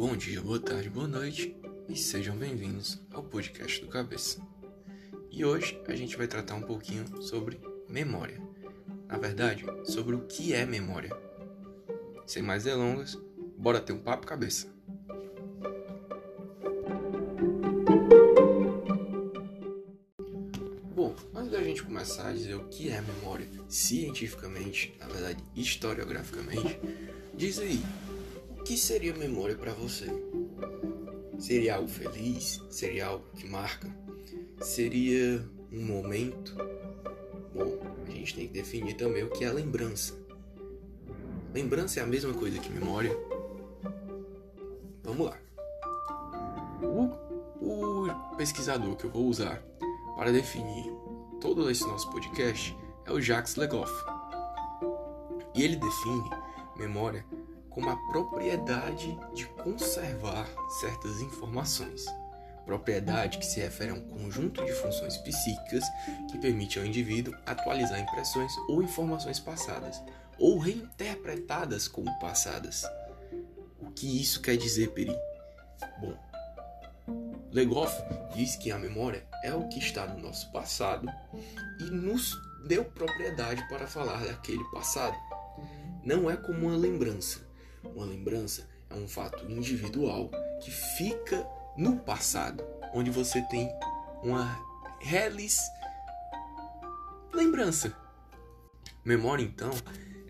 Bom dia, boa tarde, boa noite e sejam bem-vindos ao podcast do Cabeça. E hoje a gente vai tratar um pouquinho sobre memória. Na verdade, sobre o que é memória. Sem mais delongas, bora ter um papo cabeça. Bom, antes da gente começar a dizer o que é memória cientificamente, na verdade historiograficamente, diz aí, o que seria memória para você? Seria algo feliz? Seria algo que marca? Seria um momento? Bom, a gente tem que definir também o que é lembrança. Lembrança é a mesma coisa que memória? Vamos lá. O, o pesquisador que eu vou usar para definir todo esse nosso podcast é o Jacques Legoff. E ele define memória como a propriedade de conservar certas informações. Propriedade que se refere a um conjunto de funções psíquicas que permite ao indivíduo atualizar impressões ou informações passadas, ou reinterpretadas como passadas. O que isso quer dizer, Peri? Bom, Legoff diz que a memória é o que está no nosso passado e nos deu propriedade para falar daquele passado. Não é como uma lembrança, uma lembrança é um fato individual que fica no passado, onde você tem uma relis lembrança. Memória, então,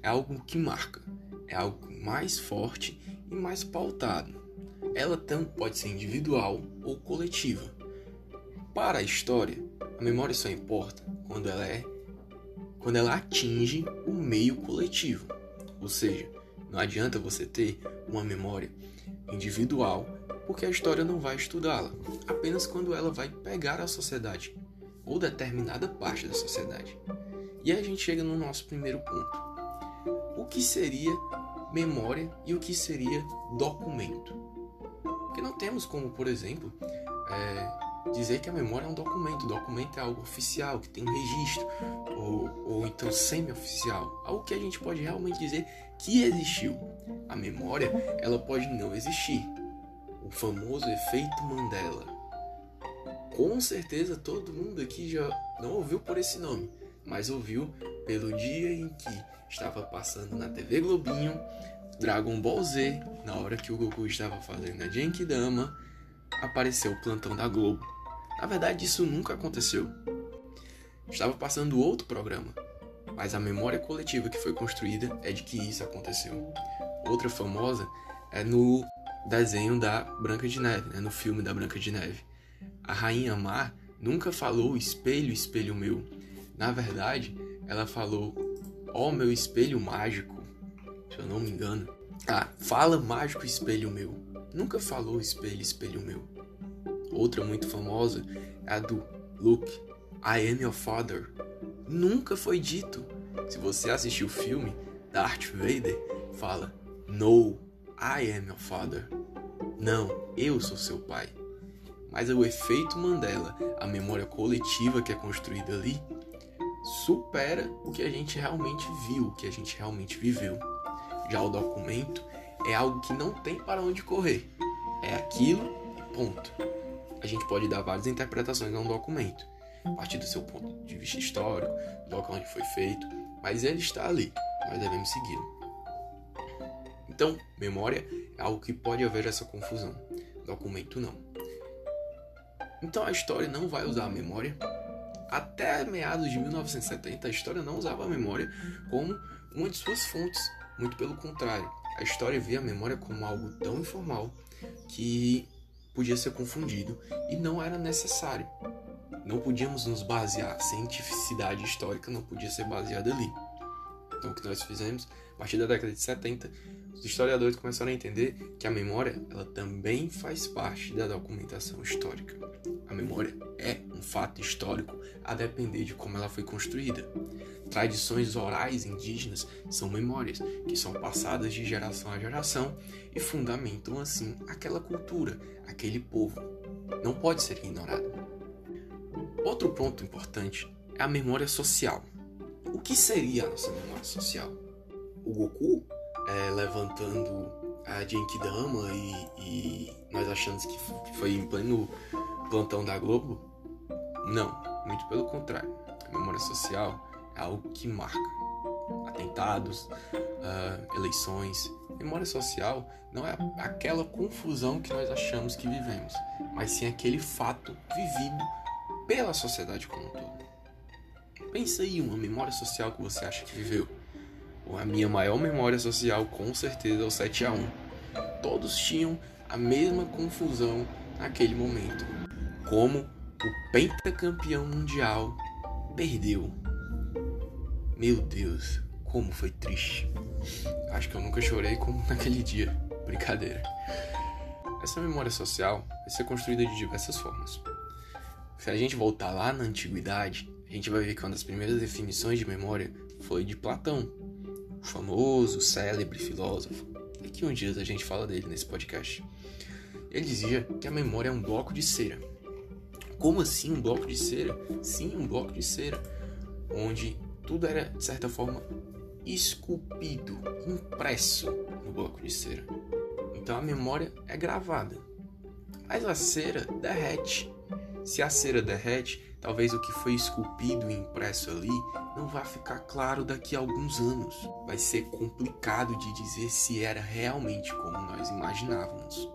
é algo que marca, é algo mais forte e mais pautado. Ela tanto pode ser individual ou coletiva. Para a história, a memória só importa quando ela é quando ela atinge o meio coletivo, ou seja, não adianta você ter uma memória individual, porque a história não vai estudá-la, apenas quando ela vai pegar a sociedade ou determinada parte da sociedade. E aí a gente chega no nosso primeiro ponto. O que seria memória e o que seria documento? Porque não temos como, por exemplo, é, dizer que a memória é um documento. O documento é algo oficial, que tem um registro, ou, ou então semi-oficial. Algo que a gente pode realmente dizer que existiu. A memória, ela pode não existir. O famoso efeito Mandela. Com certeza todo mundo aqui já não ouviu por esse nome, mas ouviu pelo dia em que estava passando na TV Globinho Dragon Ball Z, na hora que o Goku estava fazendo a Genkidama, apareceu o plantão da Globo. Na verdade, isso nunca aconteceu. Estava passando outro programa, mas a memória coletiva que foi construída é de que isso aconteceu. Outra famosa é no desenho da Branca de Neve, né? no filme da Branca de Neve. A Rainha Mar nunca falou espelho, espelho meu. Na verdade, ela falou ó oh, meu espelho mágico, se eu não me engano. Ah, fala mágico espelho meu. Nunca falou espelho, espelho meu. Outra muito famosa é a do Luke, I am your father. Nunca foi dito. Se você assistiu o filme, Darth Vader fala No, I am your father. Não, eu sou seu pai. Mas o efeito Mandela, a memória coletiva que é construída ali, supera o que a gente realmente viu, o que a gente realmente viveu. Já o documento é algo que não tem para onde correr. É aquilo e ponto a gente pode dar várias interpretações a um documento, a partir do seu ponto de vista histórico, do local onde foi feito, mas ele está ali, nós devemos segui-lo. Então, memória é algo que pode haver essa confusão, documento não. Então a história não vai usar a memória. Até meados de 1970, a história não usava a memória como uma de suas fontes, muito pelo contrário. A história via a memória como algo tão informal que podia ser confundido e não era necessário. Não podíamos nos basear, a cientificidade histórica não podia ser baseada ali. Então, o que nós fizemos, a partir da década de 70, os historiadores começaram a entender que a memória ela também faz parte da documentação histórica. A memória é um fato histórico a depender de como ela foi construída. Tradições orais indígenas são memórias que são passadas de geração a geração e fundamentam assim aquela cultura, aquele povo. Não pode ser ignorado. Outro ponto importante é a memória social. O que seria a nossa memória social? O Goku é, levantando a Genkidama e, e nós achamos que foi em pleno plantão da Globo? Não, muito pelo contrário. A memória social algo que marca. Atentados, uh, eleições. Memória social não é aquela confusão que nós achamos que vivemos, mas sim aquele fato vivido pela sociedade como um todo. Pensa aí uma memória social que você acha que viveu. A minha maior memória social com certeza é o 7 a 1. Todos tinham a mesma confusão naquele momento. Como o pentacampeão mundial perdeu. Meu Deus, como foi triste. Acho que eu nunca chorei como naquele dia. Brincadeira. Essa memória social vai ser construída de diversas formas. Se a gente voltar lá na antiguidade, a gente vai ver que uma das primeiras definições de memória foi de Platão, o famoso, célebre filósofo. Daqui um dia a gente fala dele nesse podcast. Ele dizia que a memória é um bloco de cera. Como assim um bloco de cera? Sim, um bloco de cera, onde tudo era, de certa forma, esculpido, impresso no bloco de cera. Então a memória é gravada. Mas a cera derrete. Se a cera derrete, talvez o que foi esculpido e impresso ali não vai ficar claro daqui a alguns anos. Vai ser complicado de dizer se era realmente como nós imaginávamos.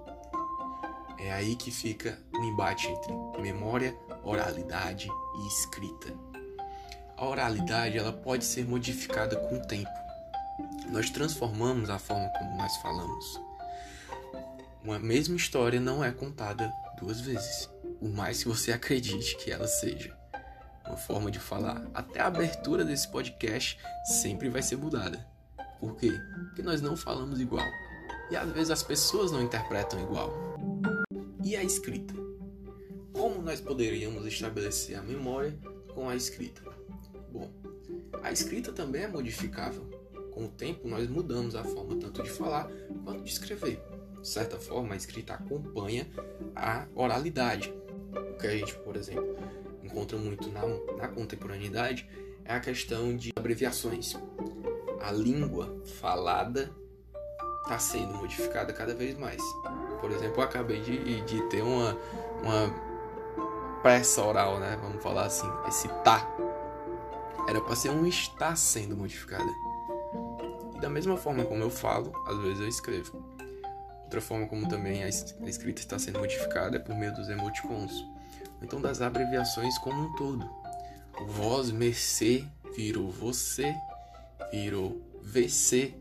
É aí que fica o embate entre memória, oralidade e escrita. A oralidade ela pode ser modificada com o tempo. Nós transformamos a forma como nós falamos. Uma mesma história não é contada duas vezes, por mais que você acredite que ela seja uma forma de falar. Até a abertura desse podcast sempre vai ser mudada. Por quê? Porque nós não falamos igual. E às vezes as pessoas não interpretam igual. E a escrita? Como nós poderíamos estabelecer a memória com a escrita? A escrita também é modificável. Com o tempo, nós mudamos a forma tanto de falar quanto de escrever. De certa forma, a escrita acompanha a oralidade. O que a gente, por exemplo, encontra muito na, na contemporaneidade é a questão de abreviações. A língua falada está sendo modificada cada vez mais. Por exemplo, eu acabei de, de ter uma, uma pressa oral, né? Vamos falar assim. Esse tá era para ser um está sendo modificada. E da mesma forma como eu falo, às vezes eu escrevo. Outra forma como também a escrita está sendo modificada é por meio dos emoticons então das abreviações como um todo. O vós, mercê, virou você, virou VC.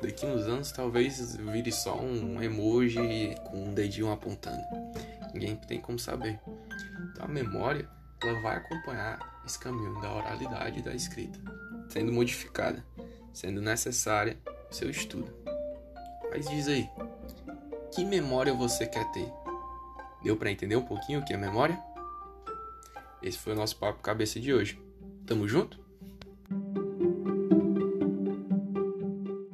Daqui uns anos talvez vire só um emoji com um dedinho apontando. Ninguém tem como saber. Então a memória ela vai acompanhar esse caminho da oralidade e da escrita, sendo modificada, sendo necessária o seu estudo. Mas diz aí, que memória você quer ter? Deu para entender um pouquinho o que é memória? Esse foi o nosso papo cabeça de hoje. Tamo junto?